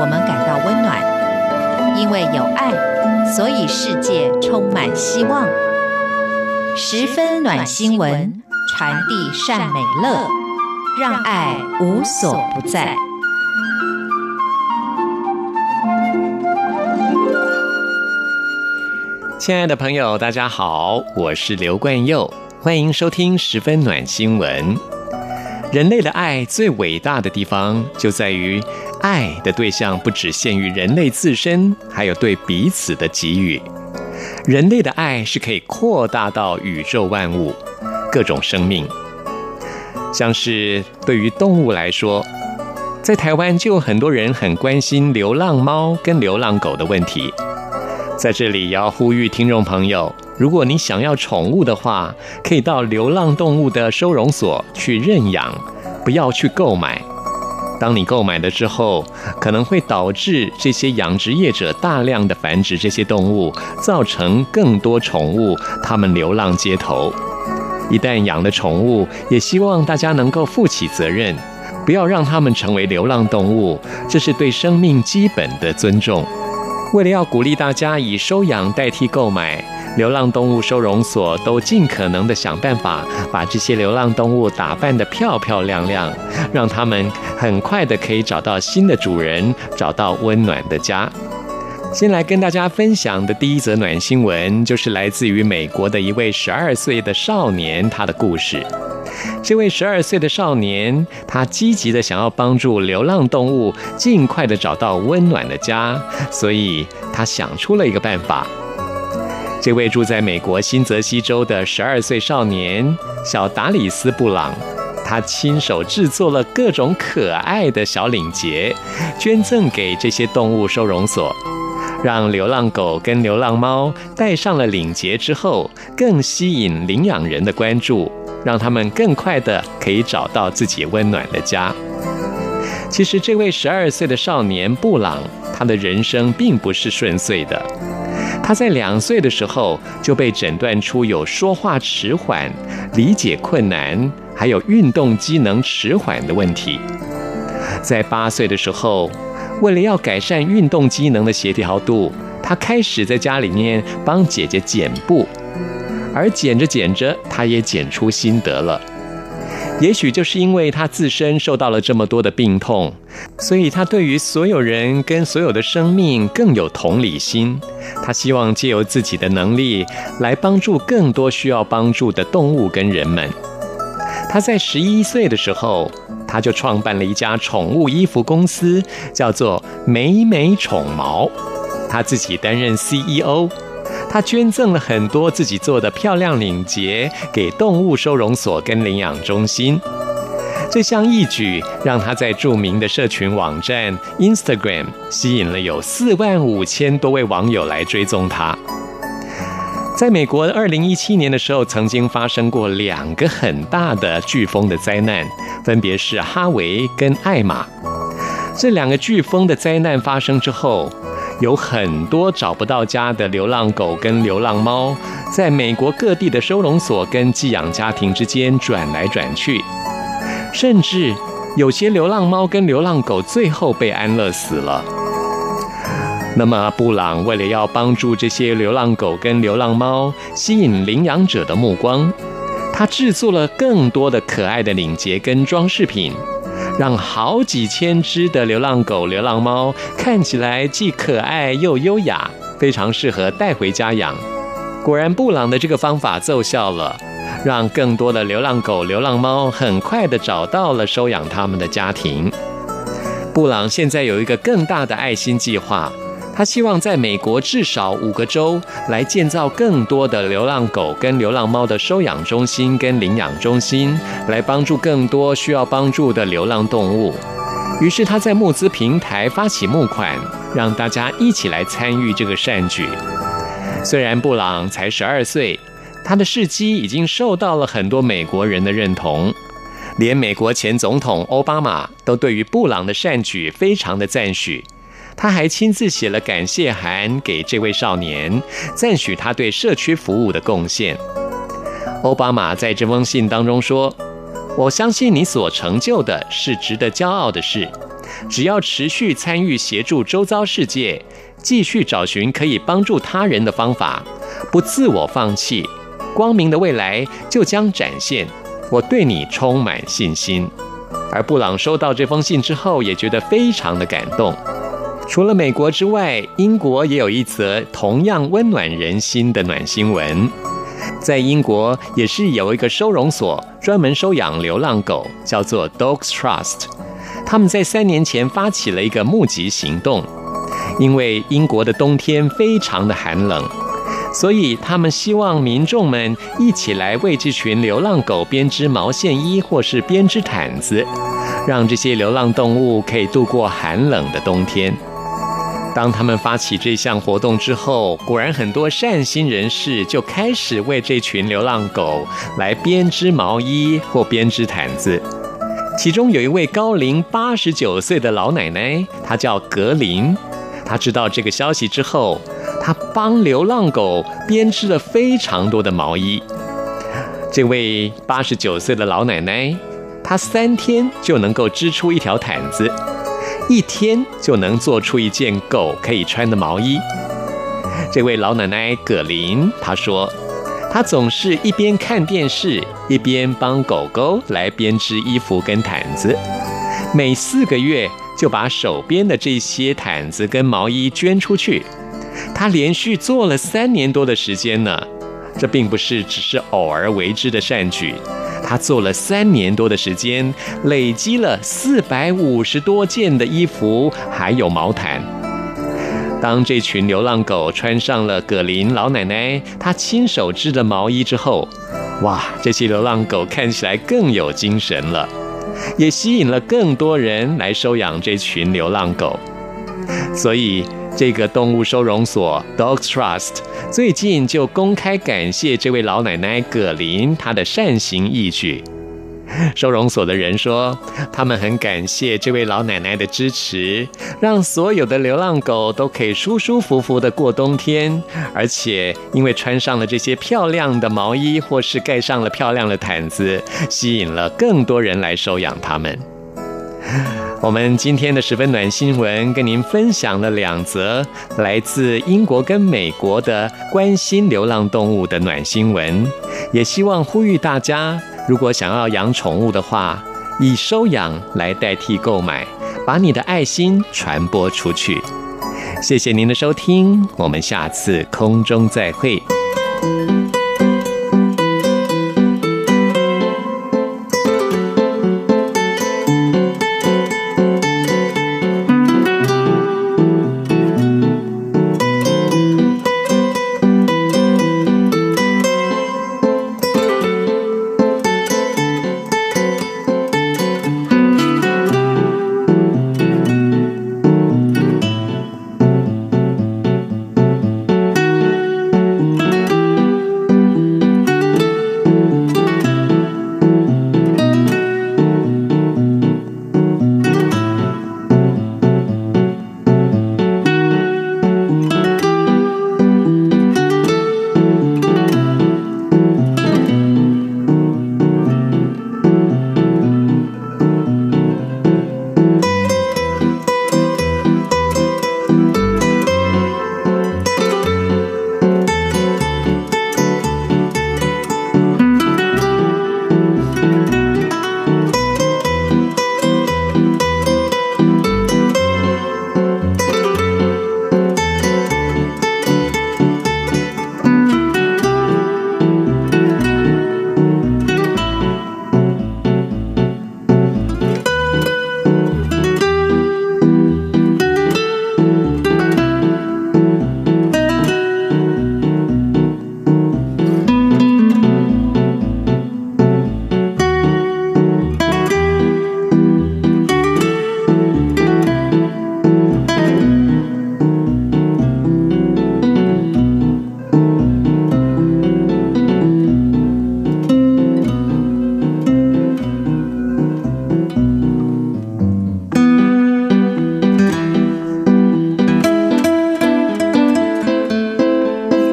我们感到温暖，因为有爱，所以世界充满希望。十分暖心文，传递善美乐，让爱无所不在。亲爱的朋友，大家好，我是刘冠佑，欢迎收听十分暖新闻。人类的爱最伟大的地方，就在于爱的对象不只限于人类自身，还有对彼此的给予。人类的爱是可以扩大到宇宙万物、各种生命。像是对于动物来说，在台湾就有很多人很关心流浪猫跟流浪狗的问题。在这里要呼吁听众朋友。如果你想要宠物的话，可以到流浪动物的收容所去认养，不要去购买。当你购买了之后，可能会导致这些养殖业者大量的繁殖这些动物，造成更多宠物它们流浪街头。一旦养了宠物，也希望大家能够负起责任，不要让它们成为流浪动物，这是对生命基本的尊重。为了要鼓励大家以收养代替购买。流浪动物收容所都尽可能的想办法把这些流浪动物打扮得漂漂亮亮，让他们很快的可以找到新的主人，找到温暖的家。先来跟大家分享的第一则暖新闻，就是来自于美国的一位十二岁的少年，他的故事。这位十二岁的少年，他积极的想要帮助流浪动物尽快的找到温暖的家，所以他想出了一个办法。这位住在美国新泽西州的十二岁少年小达里斯·布朗，他亲手制作了各种可爱的小领结，捐赠给这些动物收容所，让流浪狗跟流浪猫戴上了领结之后，更吸引领养人的关注，让他们更快的可以找到自己温暖的家。其实，这位十二岁的少年布朗，他的人生并不是顺遂的。他在两岁的时候就被诊断出有说话迟缓、理解困难，还有运动机能迟缓的问题。在八岁的时候，为了要改善运动机能的协调度，他开始在家里面帮姐姐剪布，而剪着剪着，他也剪出心得了。也许就是因为他自身受到了这么多的病痛，所以他对于所有人跟所有的生命更有同理心。他希望借由自己的能力来帮助更多需要帮助的动物跟人们。他在十一岁的时候，他就创办了一家宠物衣服公司，叫做美美宠毛。他自己担任 CEO。他捐赠了很多自己做的漂亮领结给动物收容所跟领养中心，这项义举让他在著名的社群网站 Instagram 吸引了有四万五千多位网友来追踪他。在美国二零一七年的时候，曾经发生过两个很大的飓风的灾难，分别是哈维跟艾玛。这两个飓风的灾难发生之后，有很多找不到家的流浪狗跟流浪猫，在美国各地的收容所跟寄养家庭之间转来转去，甚至有些流浪猫跟流浪狗最后被安乐死了。那么，布朗为了要帮助这些流浪狗跟流浪猫，吸引领养者的目光，他制作了更多的可爱的领结跟装饰品。让好几千只的流浪狗、流浪猫看起来既可爱又优雅，非常适合带回家养。果然，布朗的这个方法奏效了，让更多的流浪狗、流浪猫很快地找到了收养他们的家庭。布朗现在有一个更大的爱心计划。他希望在美国至少五个州来建造更多的流浪狗跟流浪猫的收养中心跟领养中心，来帮助更多需要帮助的流浪动物。于是他在募资平台发起募款，让大家一起来参与这个善举。虽然布朗才十二岁，他的事迹已经受到了很多美国人的认同，连美国前总统奥巴马都对于布朗的善举非常的赞许。他还亲自写了感谢函给这位少年，赞许他对社区服务的贡献。奥巴马在这封信当中说：“我相信你所成就的是值得骄傲的事，只要持续参与协助周遭世界，继续找寻可以帮助他人的方法，不自我放弃，光明的未来就将展现。我对你充满信心。而布朗收到这封信之后，也觉得非常的感动。除了美国之外，英国也有一则同样温暖人心的暖新闻。在英国，也是有一个收容所专门收养流浪狗，叫做 Dogs Trust。他们在三年前发起了一个募集行动，因为英国的冬天非常的寒冷，所以他们希望民众们一起来为这群流浪狗编织毛线衣或是编织毯子，让这些流浪动物可以度过寒冷的冬天。当他们发起这项活动之后，果然很多善心人士就开始为这群流浪狗来编织毛衣或编织毯子。其中有一位高龄八十九岁的老奶奶，她叫格林。她知道这个消息之后，她帮流浪狗编织了非常多的毛衣。这位八十九岁的老奶奶，她三天就能够织出一条毯子。一天就能做出一件狗可以穿的毛衣。这位老奶奶葛琳，她说，她总是一边看电视，一边帮狗狗来编织衣服跟毯子。每四个月就把手编的这些毯子跟毛衣捐出去。她连续做了三年多的时间呢，这并不是只是偶尔为之的善举。他做了三年多的时间，累积了四百五十多件的衣服，还有毛毯。当这群流浪狗穿上了葛林老奶奶她亲手织的毛衣之后，哇，这些流浪狗看起来更有精神了，也吸引了更多人来收养这群流浪狗。所以，这个动物收容所 Dog Trust 最近就公开感谢这位老奶奶葛林她的善行义举。收容所的人说，他们很感谢这位老奶奶的支持，让所有的流浪狗都可以舒舒服服的过冬天，而且因为穿上了这些漂亮的毛衣，或是盖上了漂亮的毯子，吸引了更多人来收养它们。我们今天的十分暖新闻，跟您分享了两则来自英国跟美国的关心流浪动物的暖新闻，也希望呼吁大家，如果想要养宠物的话，以收养来代替购买，把你的爱心传播出去。谢谢您的收听，我们下次空中再会。